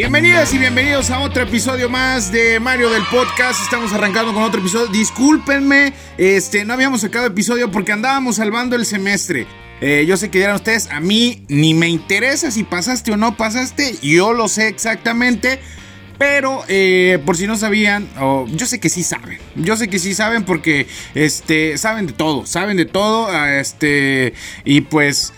Bienvenidas y bienvenidos a otro episodio más de Mario del Podcast. Estamos arrancando con otro episodio. Discúlpenme, este, no habíamos sacado episodio porque andábamos salvando el semestre. Eh, yo sé que dirán ustedes, a mí ni me interesa si pasaste o no pasaste, yo lo sé exactamente. Pero eh, por si no sabían, yo sé que sí saben. Yo sé que sí saben porque este, saben de todo, saben de todo. Este, y pues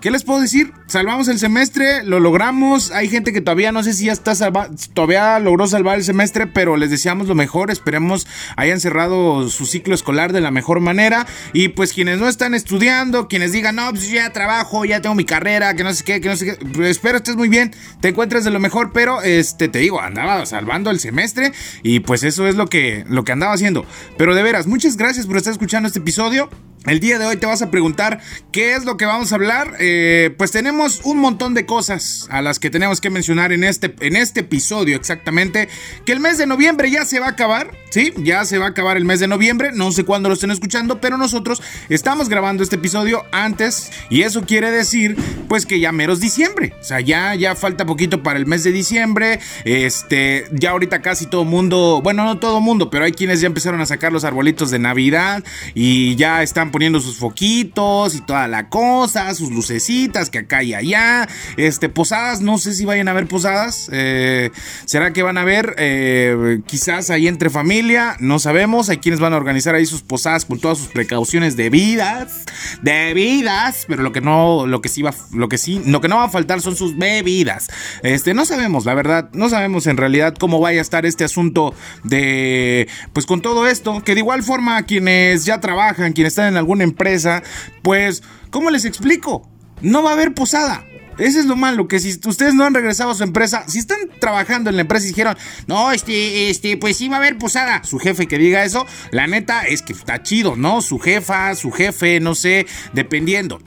¿Qué les puedo decir? Salvamos el semestre, lo logramos. Hay gente que todavía no sé si ya está salva todavía logró salvar el semestre, pero les deseamos lo mejor. Esperemos hayan cerrado su ciclo escolar de la mejor manera. Y pues quienes no están estudiando, quienes digan, no, pues ya trabajo, ya tengo mi carrera, que no sé qué, que no sé qué. Pues espero estés muy bien, te encuentres de lo mejor, pero este te digo, andaba salvando el semestre y pues eso es lo que, lo que andaba haciendo. Pero de veras, muchas gracias por estar escuchando este episodio. El día de hoy te vas a preguntar qué es lo que vamos a hablar. Eh, pues tenemos un montón de cosas a las que tenemos que mencionar en este, en este episodio exactamente. Que el mes de noviembre ya se va a acabar. Sí, ya se va a acabar el mes de noviembre. No sé cuándo lo estén escuchando, pero nosotros estamos grabando este episodio antes. Y eso quiere decir, pues que ya meros diciembre. O sea, ya, ya falta poquito para el mes de diciembre. Este, ya ahorita casi todo mundo, bueno, no todo mundo, pero hay quienes ya empezaron a sacar los arbolitos de Navidad y ya están poniendo sus foquitos y toda la cosa, sus lucecitas que acá y allá. Este, posadas, no sé si vayan a haber posadas. Eh, ¿Será que van a ver? Eh, quizás ahí entre familia, no sabemos. Hay quienes van a organizar ahí sus posadas con todas sus precauciones debidas. Debidas, pero lo que no, lo que sí va, lo que sí, lo que no va a faltar son sus bebidas. Este, no sabemos, la verdad, no sabemos en realidad cómo vaya a estar este asunto de, pues con todo esto, que de igual forma quienes ya trabajan, quienes están en alguna empresa, pues, ¿cómo les explico? No va a haber posada. Ese es lo malo, que si ustedes no han regresado a su empresa, si están trabajando en la empresa y dijeron, no, este, este, pues sí va a haber posada. Su jefe que diga eso, la neta es que está chido, ¿no? Su jefa, su jefe, no sé, dependiendo.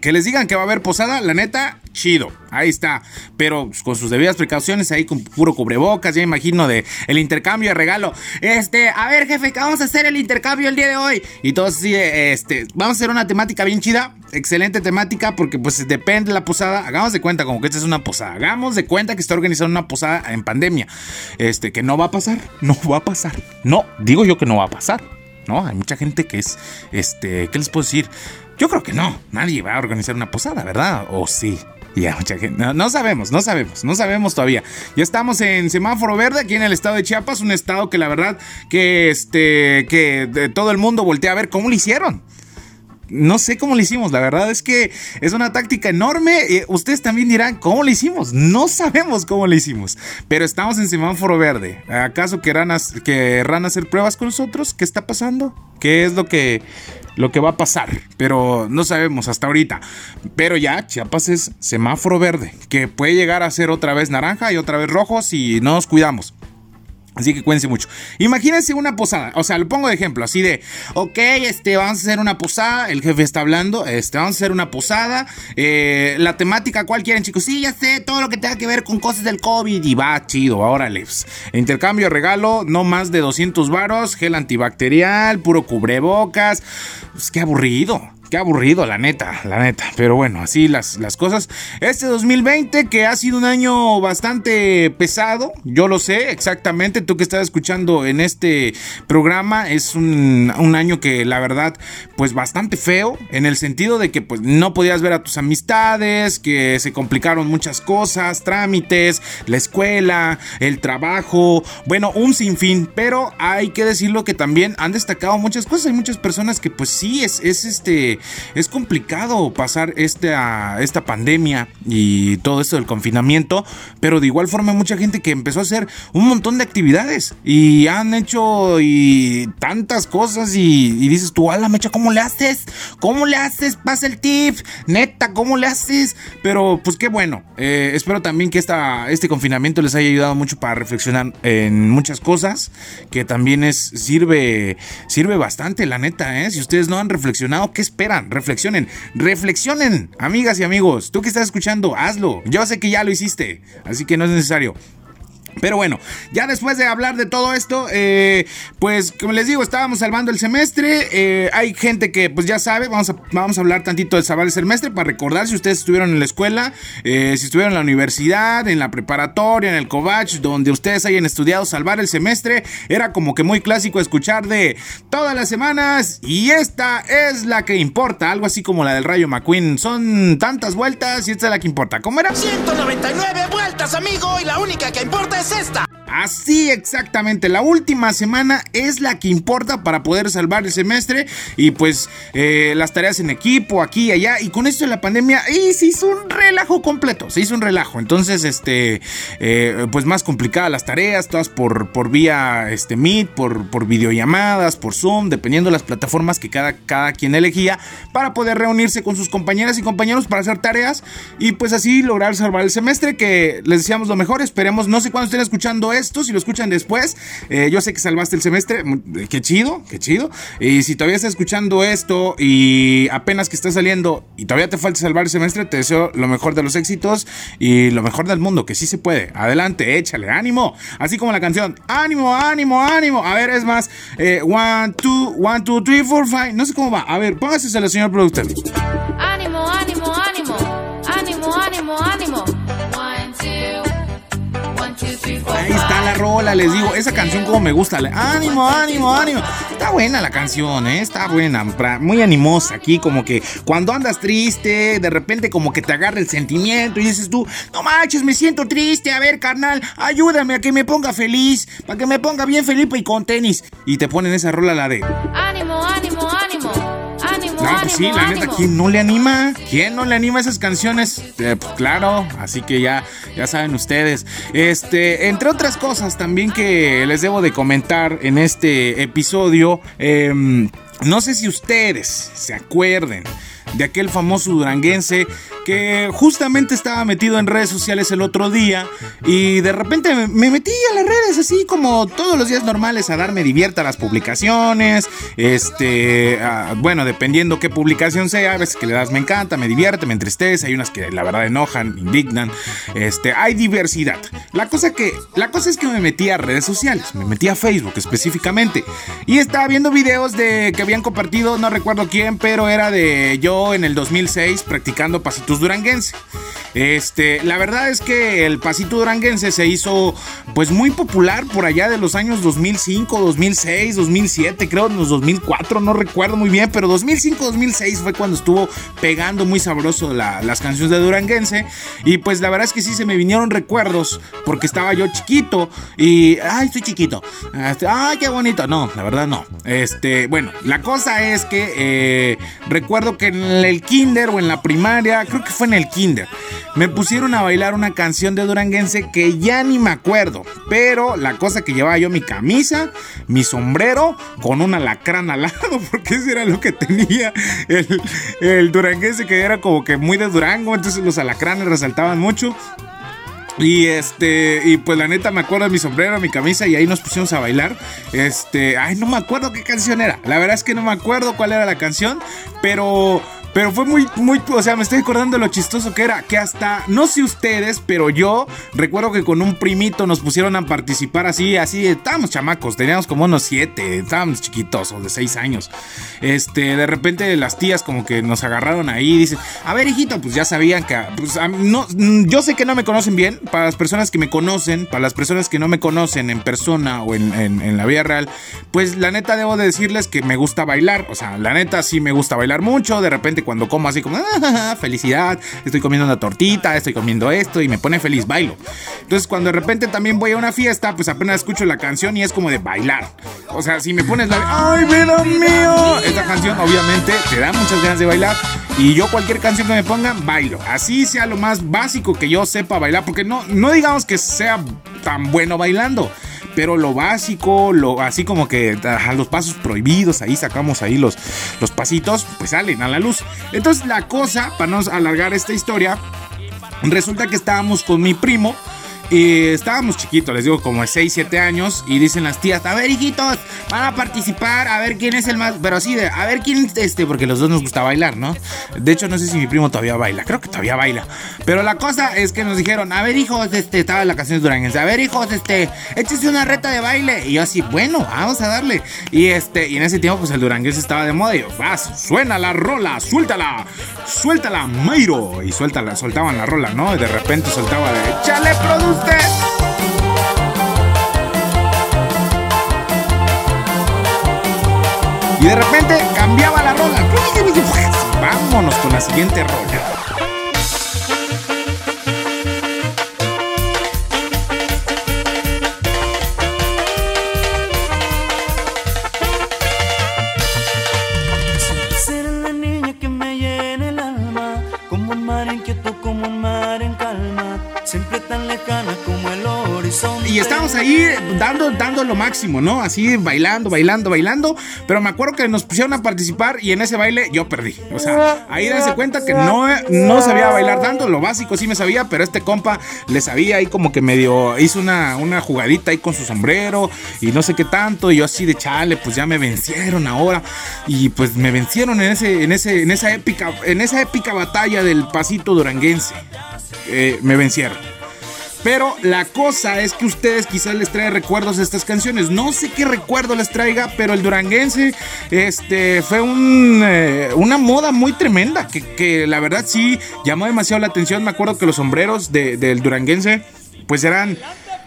Que les digan que va a haber posada, la neta, chido. Ahí está. Pero con sus debidas precauciones, ahí con puro cubrebocas, ya imagino de el intercambio de regalo. Este, a ver, jefe, vamos a hacer el intercambio el día de hoy. Y todos así, este, vamos a hacer una temática bien chida. Excelente temática, porque pues depende de la posada. Hagamos de cuenta como que esta es una posada. Hagamos de cuenta que está organizando una posada en pandemia. Este, que no va a pasar. No va a pasar. No, digo yo que no va a pasar. ¿no? Hay mucha gente que es, este, ¿qué les puedo decir? Yo creo que no, nadie va a organizar una posada, ¿verdad? ¿O sí? Ya, mucha gente. No, sabemos, no sabemos, no sabemos todavía. Ya estamos en semáforo verde aquí en el estado de Chiapas, un estado que la verdad que este que todo el mundo voltea a ver cómo lo hicieron. No sé cómo lo hicimos, la verdad es que es una táctica enorme. ustedes también dirán, ¿cómo lo hicimos? No sabemos cómo lo hicimos, pero estamos en semáforo verde. ¿Acaso querrán hacer pruebas con nosotros? ¿Qué está pasando? ¿Qué es lo que lo que va a pasar, pero no sabemos hasta ahorita. Pero ya Chiapas es semáforo verde, que puede llegar a ser otra vez naranja y otra vez rojo si no nos cuidamos. Así que cuídense mucho. Imagínense una posada. O sea, lo pongo de ejemplo. Así de, ok, este, vamos a hacer una posada. El jefe está hablando. Este, vamos a hacer una posada. Eh, la temática, ¿cuál quieren, chicos? Sí, ya sé, todo lo que tenga que ver con cosas del COVID. Y va, chido, órale. Intercambio, regalo, no más de 200 varos. Gel antibacterial, puro cubrebocas. Pues qué aburrido. Qué aburrido, la neta, la neta. Pero bueno, así las, las cosas. Este 2020 que ha sido un año bastante pesado, yo lo sé exactamente. Tú que estás escuchando en este programa, es un, año que la verdad, pues bastante feo. En el sentido de que pues no podías ver a tus amistades, que se complicaron muchas cosas, trámites, la escuela, el trabajo. Bueno, un sinfín. Pero hay que decirlo que también han destacado muchas cosas. Hay muchas personas que pues sí, es, es este es complicado pasar esta, esta pandemia y todo esto del confinamiento, pero de igual forma hay mucha gente que empezó a hacer un montón de actividades y han hecho y tantas cosas y, dices tú, ala mecha, ¿cómo le haces? ¿Cómo le haces? Pasa el tip, neta, ¿cómo le haces? Pero pues qué bueno, eh, espero también que esta, este confinamiento les haya ayudado mucho para reflexionar en muchas cosas, que también es, sirve, sirve bastante, la neta, ¿eh? Si ustedes no han reflexionado, ¿qué esperan? Reflexionen, reflexionen, amigas y amigos. Tú que estás escuchando, hazlo. Yo sé que ya lo hiciste, así que no es necesario. Pero bueno, ya después de hablar de todo esto, eh, pues como les digo, estábamos salvando el semestre. Eh, hay gente que pues ya sabe, vamos a, vamos a hablar tantito de salvar el semestre para recordar si ustedes estuvieron en la escuela, eh, si estuvieron en la universidad, en la preparatoria, en el Covach, donde ustedes hayan estudiado salvar el semestre. Era como que muy clásico escuchar de todas las semanas y esta es la que importa, algo así como la del Rayo McQueen. Son tantas vueltas y esta es la que importa. ¿Cómo era? 199 vueltas, amigo, y la única que importa es esta. Así exactamente, la última semana es la que importa para poder salvar el semestre y pues eh, las tareas en equipo, aquí y allá. Y con esto la pandemia, y se hizo un relajo completo, se hizo un relajo. Entonces, este, eh, pues más complicadas las tareas, todas por, por vía este, Meet, por, por videollamadas, por Zoom, dependiendo de las plataformas que cada, cada quien elegía para poder reunirse con sus compañeras y compañeros para hacer tareas y pues así lograr salvar el semestre que les deseamos lo mejor. Esperemos, no sé cuándo estén escuchando esto, si lo escuchan después, eh, yo sé que salvaste el semestre, eh, qué chido, qué chido. Y si todavía estás escuchando esto y apenas que está saliendo y todavía te falta salvar el semestre, te deseo lo mejor de los éxitos y lo mejor del mundo, que sí se puede. Adelante, échale, ánimo. Así como la canción, ánimo, ánimo, ánimo. A ver, es más, eh, one, two, one, two, three, four, five. No sé cómo va. A ver, póngase a la señor productor. Ánimo, ánimo, ánimo. Ánimo, ánimo, ánimo. Rola, les digo, esa canción como me gusta. Ánimo, ánimo, ánimo. Está buena la canción, ¿eh? Está buena, muy animosa aquí, como que cuando andas triste, de repente como que te agarra el sentimiento y dices tú, no manches, me siento triste, a ver, carnal, ayúdame a que me ponga feliz, para que me ponga bien Felipe y con tenis. Y te ponen esa rola la de... Ánimo, ánimo. Pues sí, la neta, ¿quién no le anima? ¿Quién no le anima esas canciones? Eh, pues claro, así que ya, ya saben ustedes. Este, entre otras cosas también que les debo de comentar en este episodio, em, no sé si ustedes se acuerden de aquel famoso duranguense que justamente estaba metido en redes sociales el otro día y de repente me metí a las redes así como todos los días normales a darme divierta las publicaciones, este, bueno, dependiendo qué publicación sea, a veces que le das me encanta, me divierte, me entristece, hay unas que la verdad enojan, indignan, este, hay diversidad. La cosa que, la cosa es que me metí a redes sociales, me metí a Facebook específicamente y estaba viendo videos de que habían compartido, no recuerdo quién, pero era de yo en el 2006 practicando pasitos duranguense. Este, la verdad es que el pasito duranguense se hizo pues muy popular por allá de los años 2005, 2006, 2007, creo en los 2004, no recuerdo muy bien, pero 2005, 2006 fue cuando estuvo pegando muy sabroso las canciones de duranguense y pues la verdad es que sí se me vinieron recuerdos porque estaba yo chiquito y ay, estoy chiquito. Este, ay, qué bonito. No, la verdad no. Este, bueno, la cosa es que eh, recuerdo que en el kinder o en la primaria, creo que fue en el kinder me pusieron a bailar una canción de Duranguense que ya ni me acuerdo. Pero la cosa que llevaba yo mi camisa, mi sombrero, con un alacrán al lado, porque eso era lo que tenía el, el duranguense que era como que muy de Durango, entonces los alacranes resaltaban mucho. Y este, y pues la neta me acuerdo de mi sombrero, mi camisa y ahí nos pusimos a bailar. Este, ay, no me acuerdo qué canción era. La verdad es que no me acuerdo cuál era la canción, pero pero fue muy, muy, o sea, me estoy acordando de lo chistoso que era, que hasta, no sé ustedes, pero yo recuerdo que con un primito nos pusieron a participar así, así, estábamos chamacos, teníamos como unos siete, estábamos chiquitos, o de seis años. Este, de repente las tías como que nos agarraron ahí y dicen, a ver hijito, pues ya sabían que, pues no, yo sé que no me conocen bien, para las personas que me conocen, para las personas que no me conocen en persona o en, en la vida real, pues la neta debo de decirles que me gusta bailar, o sea, la neta sí me gusta bailar mucho, de repente cuando como así como, ah, felicidad, estoy comiendo una tortita, estoy comiendo esto y me pone feliz, bailo. Entonces cuando de repente también voy a una fiesta, pues apenas escucho la canción y es como de bailar. O sea, si me pones la... ¡Ay, vida mío! Esta canción obviamente te da muchas ganas de bailar. Y yo cualquier canción que me pongan, bailo. Así sea lo más básico que yo sepa bailar. Porque no, no digamos que sea tan bueno bailando pero lo básico, lo así como que a los pasos prohibidos, ahí sacamos ahí los, los pasitos, pues salen a la luz. Entonces la cosa, para no alargar esta historia, resulta que estábamos con mi primo Y estábamos chiquitos, les digo, como de 6, 7 años. Y dicen las tías, a ver, hijitos, van a participar, a ver quién es el más. Pero de, a ver quién, este, porque los dos nos gusta bailar, ¿no? De hecho, no sé si mi primo todavía baila, creo que todavía baila. Pero la cosa es que nos dijeron, a ver, hijos, este, estaba en la canción duranguense, a ver, hijos, este, échese una reta de baile. Y yo así, bueno, vamos a darle. Y este, y en ese tiempo, pues el duranguense estaba de moda. Y yo, vas, suena la rola, suéltala, suéltala, Mayro. Y suéltala, soltaban la rola, ¿no? Y de repente soltaba de, échale, produce. Y de repente cambiaba la rola. Vámonos con la siguiente rola. Y estábamos ahí dando, dando lo máximo, ¿no? Así bailando, bailando, bailando. Pero me acuerdo que nos pusieron a participar y en ese baile yo perdí. O sea, ahí dense cuenta que no, no sabía bailar tanto. Lo básico sí me sabía, pero este compa le sabía ahí como que medio hizo una, una jugadita ahí con su sombrero y no sé qué tanto. Y yo así de chale, pues ya me vencieron ahora. Y pues me vencieron en ese, en ese, en esa épica, en esa épica batalla del pasito duranguense. Eh, me vencieron. Pero la cosa es que ustedes quizás les trae recuerdos a estas canciones. No sé qué recuerdo les traiga, pero el duranguense este, fue eh, una moda muy tremenda que, la verdad sí llamó demasiado la atención. Me acuerdo que los sombreros de, del duranguense pues eran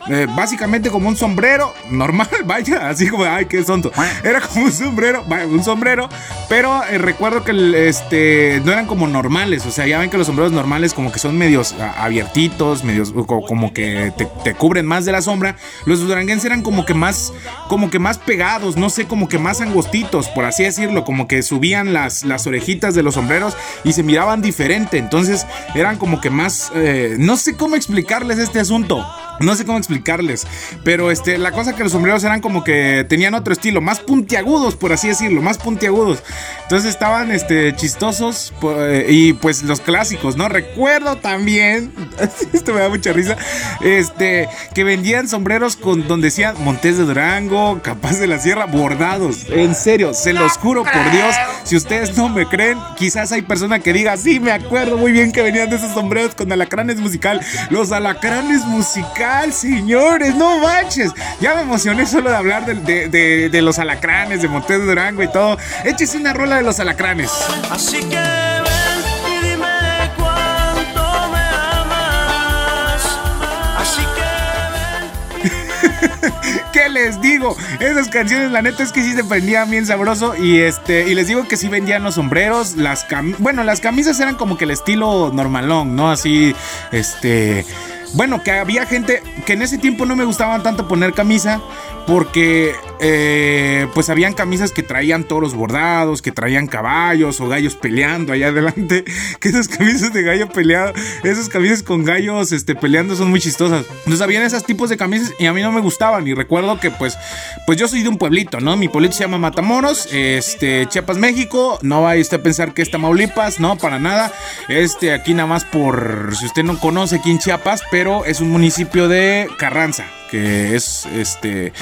eh, básicamente como un sombrero normal, vaya, así como, ay, qué sonto. Era como un sombrero, vaya, un sombrero, pero eh, recuerdo que el, este, no eran como normales, o sea, ya ven que los sombreros normales como que son medios a, abiertitos, medios como que te, te, cubren más de la sombra. Los duranguenses eran como que más, como que más pegados, no sé, como que más angostitos, por así decirlo, como que subían las, las orejitas de los sombreros y se miraban diferente, entonces eran como que más, eh, no sé cómo explicarles este asunto. No sé cómo explicarles, pero este, la cosa que los sombreros eran como que tenían otro estilo, más puntiagudos, por así decirlo, más puntiagudos. Entonces estaban este, chistosos y pues los clásicos, ¿no? Recuerdo también, esto me da mucha risa, este, que vendían sombreros con donde decían Montes de Durango, Capaz de la Sierra, bordados. En serio, se los juro por Dios, si ustedes no me creen, quizás hay persona que diga, sí, me acuerdo muy bien que venían de esos sombreros con alacranes musical. Los alacranes musical, señores, no manches. Ya me emocioné solo de hablar de, de, de, de los alacranes, de Montes de Durango y todo. Échese una rola de los alacranes. Así que ven y dime cuánto me amas. Así que ven. ¿Qué les digo? Esas canciones, la neta es que sí se prendían bien sabroso. Y este, y les digo que sí vendían los sombreros, las camisas. Bueno, las camisas eran como que el estilo normalón, ¿no? Así, este. Bueno, que había gente que en ese tiempo no me gustaban tanto poner camisa porque eh, pues habían camisas que traían toros bordados, que traían caballos o gallos peleando allá adelante, que esas camisas de gallo peleado, esas camisas con gallos este, peleando son muy chistosas. Entonces habían esos tipos de camisas y a mí no me gustaban y recuerdo que pues, pues yo soy de un pueblito, ¿no? Mi pueblito se llama Matamoros, este, Chiapas, México, no vaya usted a pensar que es Tamaulipas, no, para nada, este, aquí nada más por, si usted no conoce aquí en Chiapas, pero es un municipio de Carranza, que es este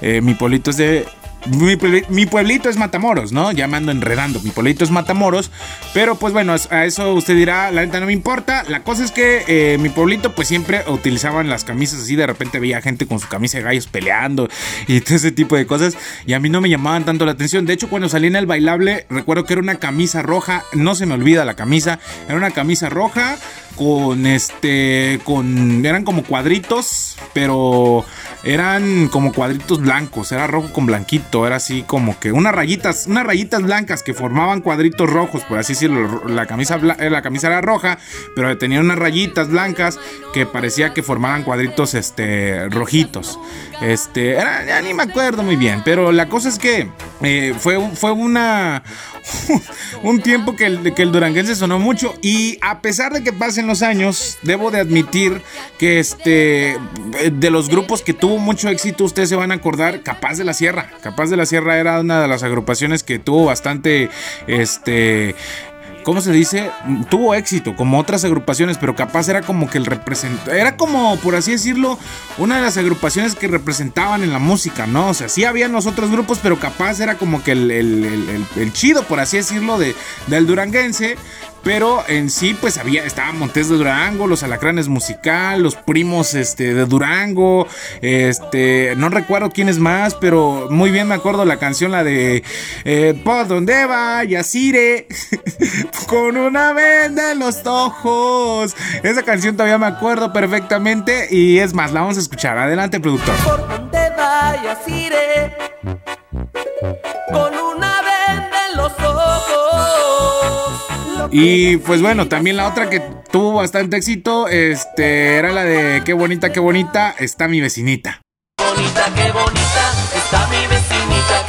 eh, mi pueblito es de mi, pueblito es Matamoros, ¿no? Ya me ando enredando. Mi pueblito es Matamoros. Pero pues bueno, a eso usted dirá, la neta no me importa. La cosa es que eh, mi pueblito pues siempre utilizaban las camisas así. De repente veía gente con su camisa de gallos peleando y todo ese tipo de cosas. Y a mí no me llamaban tanto la atención. De hecho, cuando salí en el bailable, recuerdo que era una camisa roja. No se me olvida la camisa. Era una camisa roja con este, con, eran como cuadritos, pero eran como cuadritos blancos, era rojo con blanquito, era así como que unas rayitas, unas rayitas blancas que formaban cuadritos rojos, por así decirlo, la camisa, la camisa era roja, pero tenía unas rayitas blancas que parecía que formaban cuadritos, este, rojitos, este, ya ni me acuerdo muy bien, pero la cosa es que eh, fue, fue una, un tiempo que el, que el duranguense sonó mucho y a pesar de que pasen los años, debo de admitir que este de los grupos que tuvo mucho éxito, ustedes se van a acordar, Capaz de la Sierra. Capaz de la Sierra era una de las agrupaciones que tuvo bastante este ¿cómo se dice? Tuvo éxito, como otras agrupaciones, pero capaz era como que el representante, era como, por así decirlo, una de las agrupaciones que representaban en la música, ¿no? O sea, sí habían los otros grupos, pero capaz era como que el, el chido, por así decirlo, de, del duranguense. Pero en sí, pues había, estaba Montes de Durango, los Alacranes Musical, los primos este, de Durango, este, no recuerdo quién es más, pero muy bien me acuerdo la canción, la de eh, ¿Por dónde va Yacire? Con una venda en los ojos. Esa canción todavía me acuerdo perfectamente y es más, la vamos a escuchar. Adelante, productor. ¿Por dónde va Yacire? Con una Y pues bueno, también la otra que tuvo bastante éxito, este, era la de qué bonita, qué bonita está mi vecinita. Bonita, qué bonita está mi vecinita,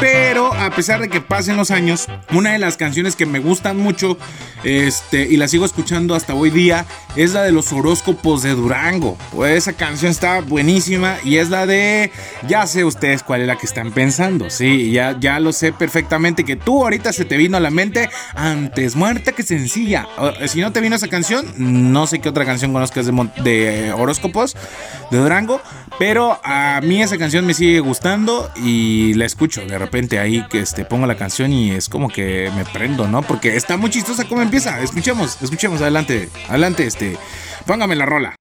Pero a pesar de que pasen los años, una de las canciones que me gustan mucho, este, y la sigo escuchando hasta hoy día, es la de los horóscopos de Durango. Pues esa canción está buenísima y es la de, ya sé ustedes cuál es la que están pensando, sí, ya, ya lo sé perfectamente que tú ahorita se te vino a la mente antes muerta que sencilla. Si no te vino esa canción, no sé qué otra canción conozcas de, de horóscopos de Durango, pero a mí esa canción me sigue gustando y la escucho de repente ahí que este, pongo la canción y es como que me prendo, ¿no? Porque está muy chistosa como empieza. Escuchemos, escuchemos, adelante, adelante, este, póngame la rola.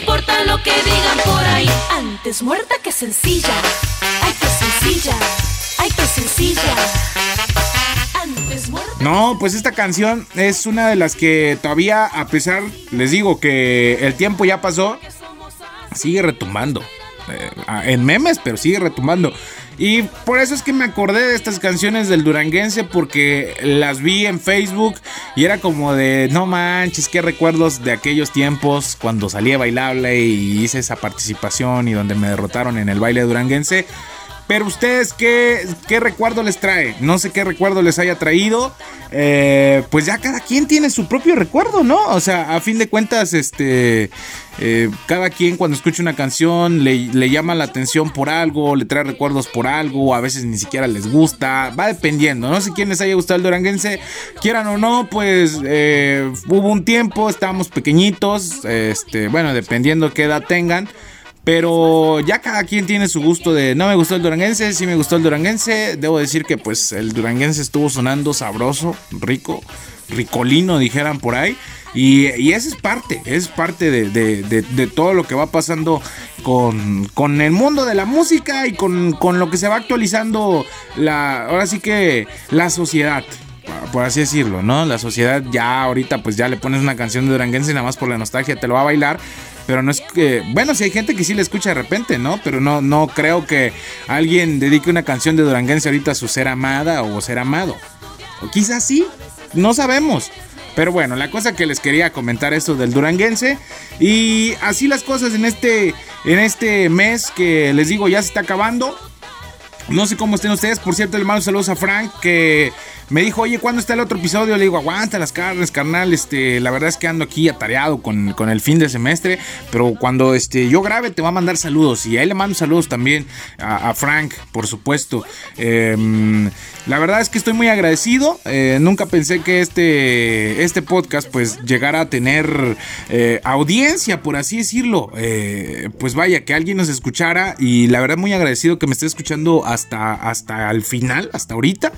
Importa lo que digan por ahí. Antes muerta que sencilla. Ay, qué sencilla. Ay, qué sencilla. Antes muerta. No, pues esta canción es una de las que todavía, a pesar, les digo que el tiempo ya pasó, sigue retumbando. Eh, en memes, pero sigue retumbando. Y por eso es que me acordé de estas canciones del Duranguense porque las vi en Facebook y era como de, no manches, qué recuerdos de aquellos tiempos cuando salí bailable y hice esa participación y donde me derrotaron en el baile duranguense. Pero ustedes, ¿qué, qué recuerdo les trae? No sé qué recuerdo les haya traído. Eh, pues ya cada quien tiene su propio recuerdo, ¿no? O sea, a fin de cuentas, este... Eh, cada quien cuando escucha una canción le, llama la atención por algo, le trae recuerdos por algo, a veces ni siquiera les gusta, va dependiendo, no sé quién les haya gustado el duranguense, quieran o no, pues eh, hubo un tiempo, estábamos pequeñitos, este, bueno, dependiendo qué edad tengan. Pero ya cada quien tiene su gusto de no me gustó el duranguense, sí me gustó el duranguense. Debo decir que pues el duranguense estuvo sonando sabroso, rico, ricolino, dijeran por ahí. Y, esa es parte, es parte de, de, de, de, todo lo que va pasando con, con el mundo de la música y con, con, lo que se va actualizando la, ahora sí que la sociedad. Por así decirlo, ¿no? La sociedad ya ahorita pues ya le pones una canción de Duranguense y nada más por la nostalgia te lo va a bailar. Pero no es que. Bueno, si hay gente que sí le escucha de repente, ¿no? Pero no, no creo que alguien dedique una canción de Duranguense ahorita a su ser amada o ser amado. O quizás sí, no sabemos. Pero bueno, la cosa que les quería comentar esto del duranguense. Y así las cosas en este, en este mes que les digo ya se está acabando. No sé cómo estén ustedes. Por cierto, le mando saludos a Frank que me dijo, oye, ¿cuándo está el otro episodio? Le digo, aguanta las carnes, carnal. Este, la verdad es que ando aquí atareado con, con el fin de semestre. Pero cuando este, yo grabe, te va a mandar saludos. Y ahí le mando saludos también a, Frank, por supuesto. Eh, la verdad es que estoy muy agradecido. Eh, nunca pensé que este, este podcast, pues, llegara a tener eh, audiencia, por así decirlo. Eh, pues vaya, que alguien nos escuchara. Y la verdad, muy agradecido que me esté escuchando hasta, hasta el final, hasta ahorita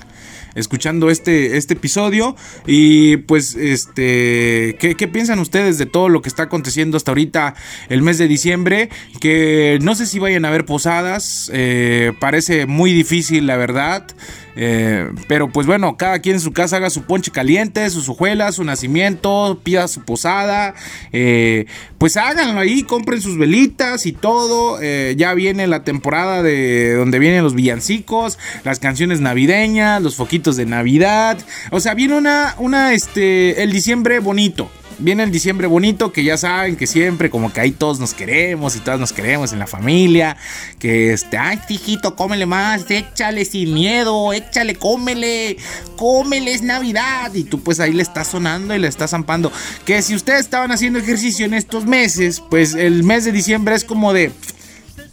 escuchando este, este episodio. Y pues, este, ¿qué, ¿qué, piensan ustedes de todo lo que está aconteciendo hasta ahorita el mes de diciembre? Que no sé si vayan a haber posadas, eh, parece muy difícil, la verdad. Eh, pero pues bueno, cada quien en su casa haga su ponche caliente, sus hojuelas, su nacimiento, pida su posada. Eh, pues háganlo ahí, compren sus velitas y todo. Eh, ya viene la temporada de donde vienen los villancicos, las canciones navideñas, los foquitos de Navidad. O sea, viene una, una, este, el diciembre bonito viene el diciembre bonito, que ya saben que siempre como que ahí todos nos queremos y todas nos queremos en la familia. Que este, ay, hijito, cómele más, échale sin miedo, échale, cómele, cómele, es Navidad. Y tú pues ahí le estás sonando y le estás zampando. Que si ustedes estaban haciendo ejercicio en estos meses, pues el mes de diciembre es como de...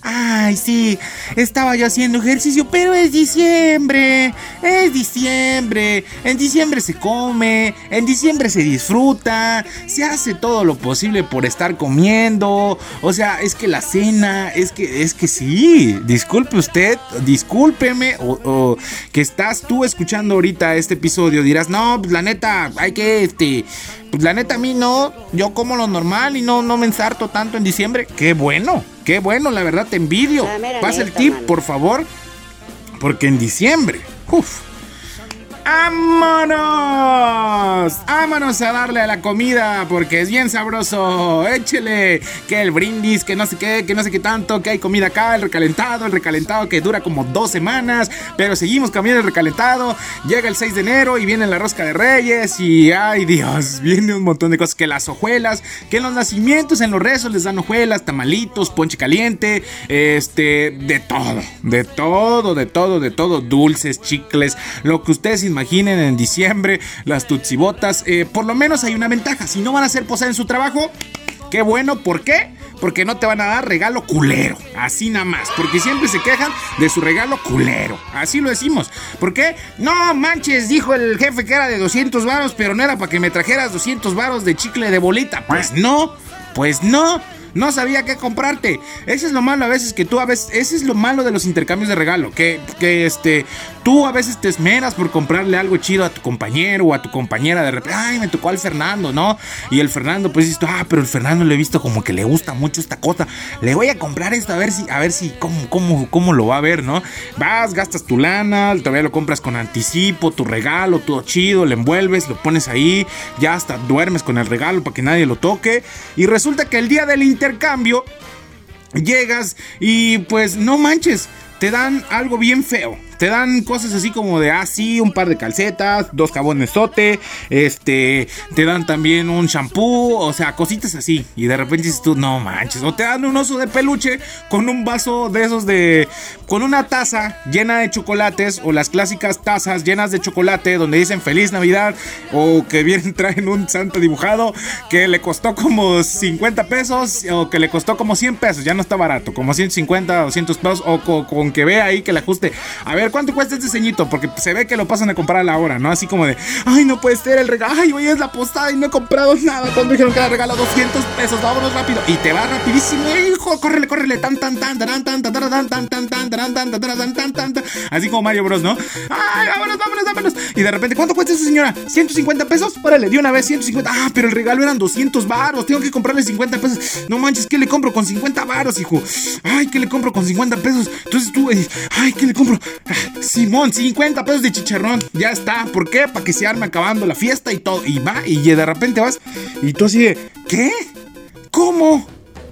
Ay, sí, estaba yo haciendo ejercicio, pero es diciembre, es diciembre, en diciembre se come, en diciembre se disfruta, se hace todo lo posible por estar comiendo, o sea, es que la cena, es que, es que sí, disculpe usted, discúlpeme, o, que estás tú escuchando ahorita este episodio, dirás, no, pues la neta, hay que, este, la neta a mí no, yo como lo normal y no, no me ensarto tanto en diciembre, qué bueno. Qué bueno, la verdad te envidio. Pasa el tip, por favor. Porque en diciembre. Uf. ¡Vámonos! ¡Vámonos a darle a la comida! Porque es bien sabroso. Échele. Que el brindis, que no sé qué, que no sé qué tanto, que hay comida acá, el recalentado, el recalentado que dura como dos semanas. Pero seguimos comiendo el recalentado. Llega el 6 de enero y viene la rosca de reyes. Y ay Dios, viene un montón de cosas. Que las hojuelas, que en los nacimientos, en los rezos les dan hojuelas, tamalitos, ponche caliente. Este, de todo, de todo, de todo, de todo. Dulces, chicles, lo que ustedes imaginen en diciembre, las tutsibotas. eh, por lo menos hay una ventaja. Si no van a hacer posada en su trabajo, qué bueno. ¿Por qué? Porque no te van a dar regalo culero. Así nada más. Porque siempre se quejan de su regalo culero. Así lo decimos. ¿Por qué? No manches, dijo el jefe que era de 200 varos, pero no era para que me trajeras 200 varos de chicle de bolita. Pues no, pues no. No sabía qué comprarte. Eso es lo malo a veces que tú a veces. Ese es lo malo de los intercambios de regalo. Que, que este. Tú a veces te esmeras por comprarle algo chido a tu compañero o a tu compañera. De repente, ay, me tocó al Fernando, ¿no? Y el Fernando, pues dices, ah, pero el Fernando le he visto como que le gusta mucho esta cosa. Le voy a comprar esto a ver si, a ver si, cómo, cómo, cómo lo va a ver, ¿no? Vas, gastas tu lana, todavía lo compras con anticipo, tu regalo, todo chido, lo envuelves, lo pones ahí, ya hasta duermes con el regalo para que nadie lo toque. Y resulta que el día del intercambio llegas y pues no manches, te dan algo bien feo. Te dan cosas así como de, ah, sí, un par de calcetas, dos jabones sote, este, te dan también un shampoo, o sea, cositas así. Y de repente dices tú, no manches, o te dan un oso de peluche con un vaso de esos de, con una taza llena de chocolates, o las clásicas tazas llenas de chocolate donde dicen feliz Navidad, o que vienen, traen un santo dibujado que le costó como 50 pesos, o que le costó como 100 pesos, ya no está barato, como 150, 200 pesos, o co- con, que vea ahí que le ajuste. A ver, ¿cuánto cuesta este ceñito? Porque se ve que lo pasan a comprar a la hora, ¿no? Así como de, ay, no puede ser el regalo, ay, hoy es la postada y no he comprado nada. Cuando dijeron que era regalo 200 pesos, vámonos rápido. Y te va rapidísimo, hijo, córrele, córrele, tan, tan, tan, tan, tan, tan, tan, tan, tan, tan, tan, tan, tan, tan, tan. Así como Mario Bros, ¿no? Ay, vámonos, vámonos, vámonos. Y de repente, ¿cuánto cuesta esa señora? ¿150 pesos? Órale, de una vez 150. Ah, pero el regalo eran 200 varos. Tengo que comprarle 50 pesos. No manches, ¿qué le compro con 50 varos, hijo? Ay, ¿qué le compro con 50 pesos? Entonces tú, eh, ay, ¿qué le compro? Simón, 50 pesos de chicharrón. Ya está. ¿Por qué? Para que se arme acabando la fiesta y todo. Y va, y de repente vas. Y tú así de, ¿qué? ¿Cómo?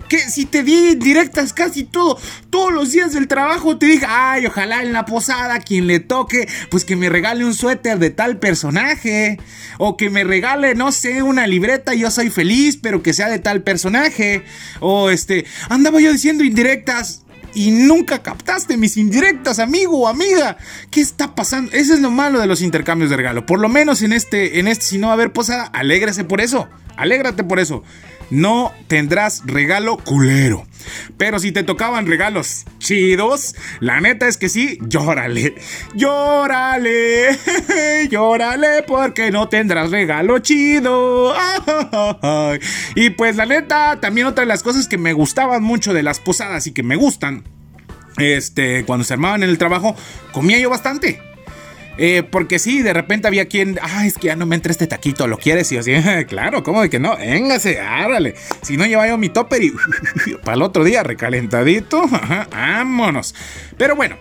Que si te di directas casi todo, todos los días del trabajo te dije, ay, ojalá en la posada quien le toque, pues que me regale un suéter de tal personaje, o que me regale, no sé, una libreta, yo soy feliz, pero que sea de tal personaje, o este, andaba yo diciendo indirectas. Y nunca captaste mis indirectas, amigo o amiga. ¿Qué está pasando? Eso es lo malo de los intercambios de regalo. Por lo menos en este, en este, si no va a haber posada, alégrese por eso. Alégrate por eso no tendrás regalo culero. Pero si te tocaban regalos chidos, la neta es que sí, llórale. Llórale. llórale porque no tendrás regalo chido. Y pues la neta, también otra de las cosas que me gustaban mucho de las posadas y que me gustan. Este, cuando se armaban en el trabajo, comía yo bastante. Eh, porque sí, de repente había quien, ah, es que ya no me entra este taquito, ¿lo quieres? Y yo así, claro, ¿cómo de que no? Véngase, árale. Si no lleva yo mi topper y para el otro día recalentadito, vámonos. Pero bueno,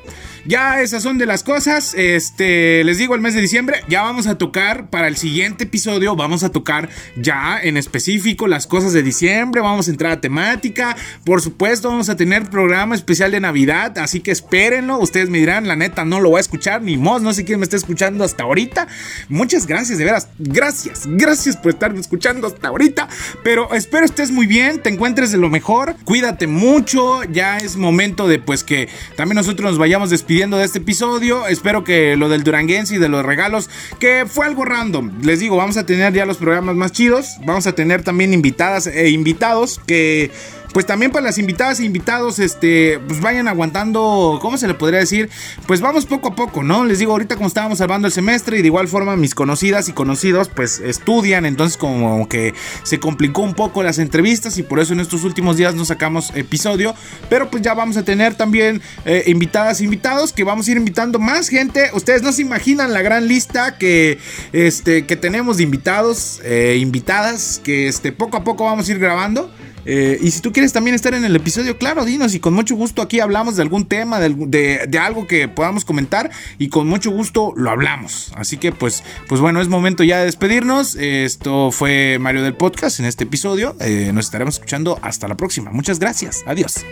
ya esas son de las cosas. Este, les digo, el mes de diciembre ya vamos a tocar para el siguiente episodio. Vamos a tocar ya en específico las cosas de diciembre. Vamos a entrar a temática. Por supuesto, vamos a tener programa especial de Navidad. Así que espérenlo. Ustedes me dirán, la neta, no lo voy a escuchar. Ni mos, no sé quién me está escuchando hasta ahorita. Muchas gracias, de veras. Gracias, gracias por estarme escuchando hasta ahorita. Pero espero estés muy bien, te encuentres de lo mejor. Cuídate mucho. Ya es momento de pues que también nosotros nos vayamos despidiendo de este episodio. Espero que lo del Duranguense y de los regalos, que fue algo random. Les digo, vamos a tener ya los programas más chidos. Vamos a tener también invitadas e invitados que pues también para las invitadas e invitados, este, pues vayan aguantando, ¿cómo se le podría decir? Pues vamos poco a poco, ¿no? Les digo, ahorita como estábamos salvando el semestre y de igual forma mis conocidas y conocidos, pues estudian, entonces como que se complicó un poco las entrevistas y por eso en estos últimos días no sacamos episodio, pero pues ya vamos a tener también eh, invitadas e invitados que vamos a ir invitando más gente. Ustedes no se imaginan la gran lista que, este, que tenemos de invitados, eh, invitadas, que este, poco a poco vamos a ir grabando. Eh, y si tú quieres también estar en el episodio, claro, dinos y con mucho gusto aquí hablamos de algún tema, de, algo que podamos comentar y con mucho gusto lo hablamos. Así que pues, pues bueno, es momento ya de despedirnos. Esto fue Mario del Podcast en este episodio. Eh, nos estaremos escuchando hasta la próxima. Muchas gracias. Adiós.